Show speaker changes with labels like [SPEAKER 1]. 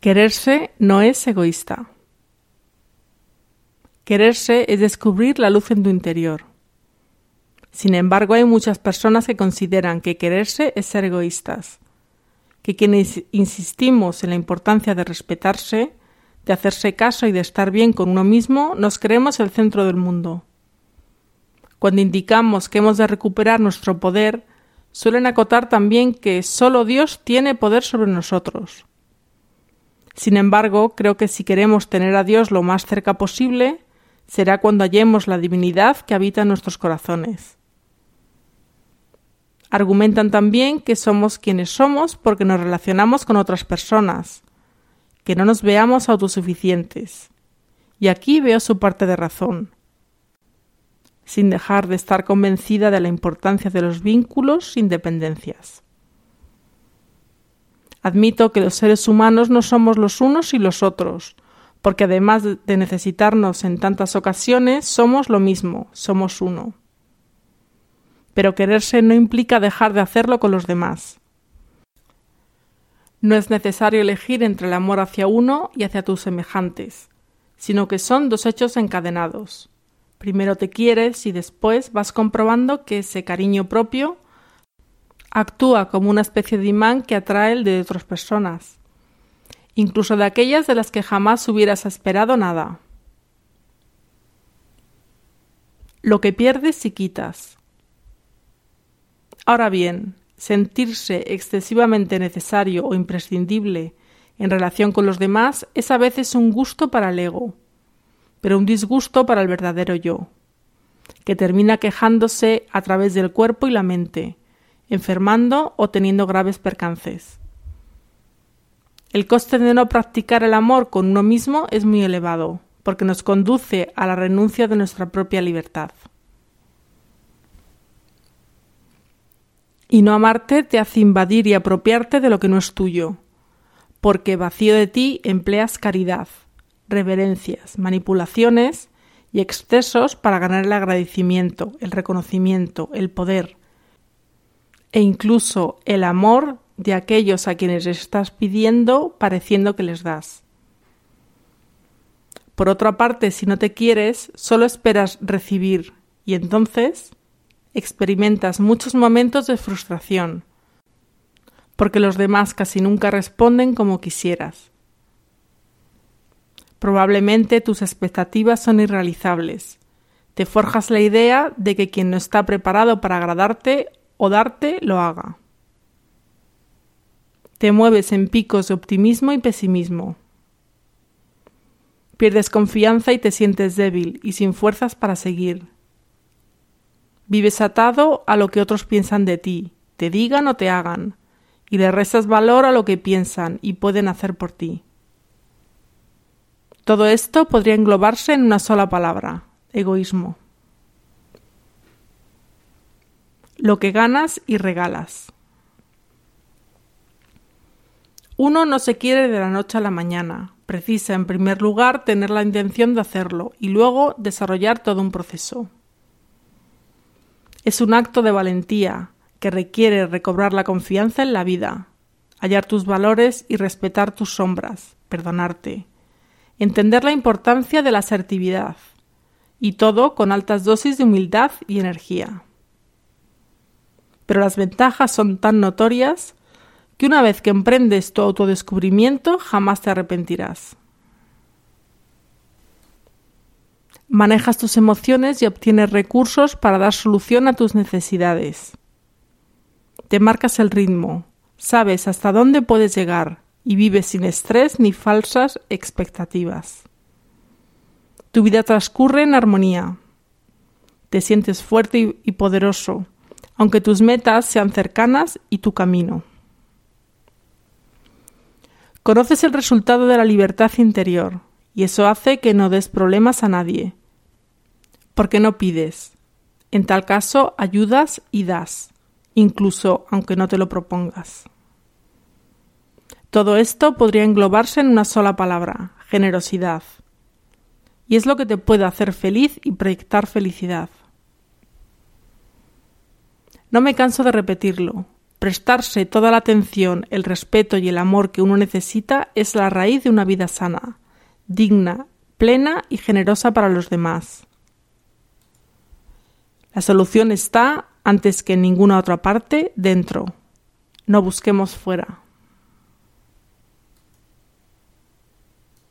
[SPEAKER 1] Quererse no es egoísta. Quererse es descubrir la luz en tu interior. Sin embargo, hay muchas personas que consideran que quererse es ser egoístas, que quienes insistimos en la importancia de respetarse, de hacerse caso y de estar bien con uno mismo, nos creemos el centro del mundo. Cuando indicamos que hemos de recuperar nuestro poder, suelen acotar también que solo Dios tiene poder sobre nosotros. Sin embargo, creo que si queremos tener a Dios lo más cerca posible, será cuando hallemos la divinidad que habita en nuestros corazones. Argumentan también que somos quienes somos porque nos relacionamos con otras personas, que no nos veamos autosuficientes. Y aquí veo su parte de razón sin dejar de estar convencida de la importancia de los vínculos sin dependencias. Admito que los seres humanos no somos los unos y los otros, porque además de necesitarnos en tantas ocasiones, somos lo mismo, somos uno. Pero quererse no implica dejar de hacerlo con los demás. No es necesario elegir entre el amor hacia uno y hacia tus semejantes, sino que son dos hechos encadenados. Primero te quieres y después vas comprobando que ese cariño propio actúa como una especie de imán que atrae el de otras personas, incluso de aquellas de las que jamás hubieras esperado nada. Lo que pierdes y quitas. Ahora bien, sentirse excesivamente necesario o imprescindible en relación con los demás es a veces un gusto para el ego pero un disgusto para el verdadero yo, que termina quejándose a través del cuerpo y la mente, enfermando o teniendo graves percances. El coste de no practicar el amor con uno mismo es muy elevado, porque nos conduce a la renuncia de nuestra propia libertad. Y no amarte te hace invadir y apropiarte de lo que no es tuyo, porque vacío de ti empleas caridad, reverencias, manipulaciones y excesos para ganar el agradecimiento, el reconocimiento, el poder e incluso el amor de aquellos a quienes estás pidiendo pareciendo que les das. Por otra parte, si no te quieres, solo esperas recibir y entonces experimentas muchos momentos de frustración, porque los demás casi nunca responden como quisieras. Probablemente tus expectativas son irrealizables. Te forjas la idea de que quien no está preparado para agradarte o darte lo haga. Te mueves en picos de optimismo y pesimismo. Pierdes confianza y te sientes débil y sin fuerzas para seguir. Vives atado a lo que otros piensan de ti, te digan o te hagan, y le restas valor a lo que piensan y pueden hacer por ti. Todo esto podría englobarse en una sola palabra, egoísmo. Lo que ganas y regalas. Uno no se quiere de la noche a la mañana. Precisa, en primer lugar, tener la intención de hacerlo y luego desarrollar todo un proceso. Es un acto de valentía que requiere recobrar la confianza en la vida, hallar tus valores y respetar tus sombras, perdonarte, entender la importancia de la asertividad, y todo con altas dosis de humildad y energía. Pero las ventajas son tan notorias que una vez que emprendes tu autodescubrimiento jamás te arrepentirás. Manejas tus emociones y obtienes recursos para dar solución a tus necesidades. Te marcas el ritmo, sabes hasta dónde puedes llegar y vives sin estrés ni falsas expectativas. Tu vida transcurre en armonía. Te sientes fuerte y, poderoso, aunque tus metas sean cercanas y tu camino. Conoces el resultado de la libertad interior, y eso hace que no des problemas a nadie. Porque no pides. En tal caso, ayudas y das, incluso aunque no te lo propongas. Todo esto podría englobarse en una sola palabra, generosidad. Y es lo que te puede hacer feliz y proyectar felicidad. No me canso de repetirlo. prestarse toda la atención, el respeto y el amor que uno necesita es la raíz de una vida sana, digna, plena y generosa para los demás. La solución está, antes que en ninguna otra parte, dentro. No busquemos fuera.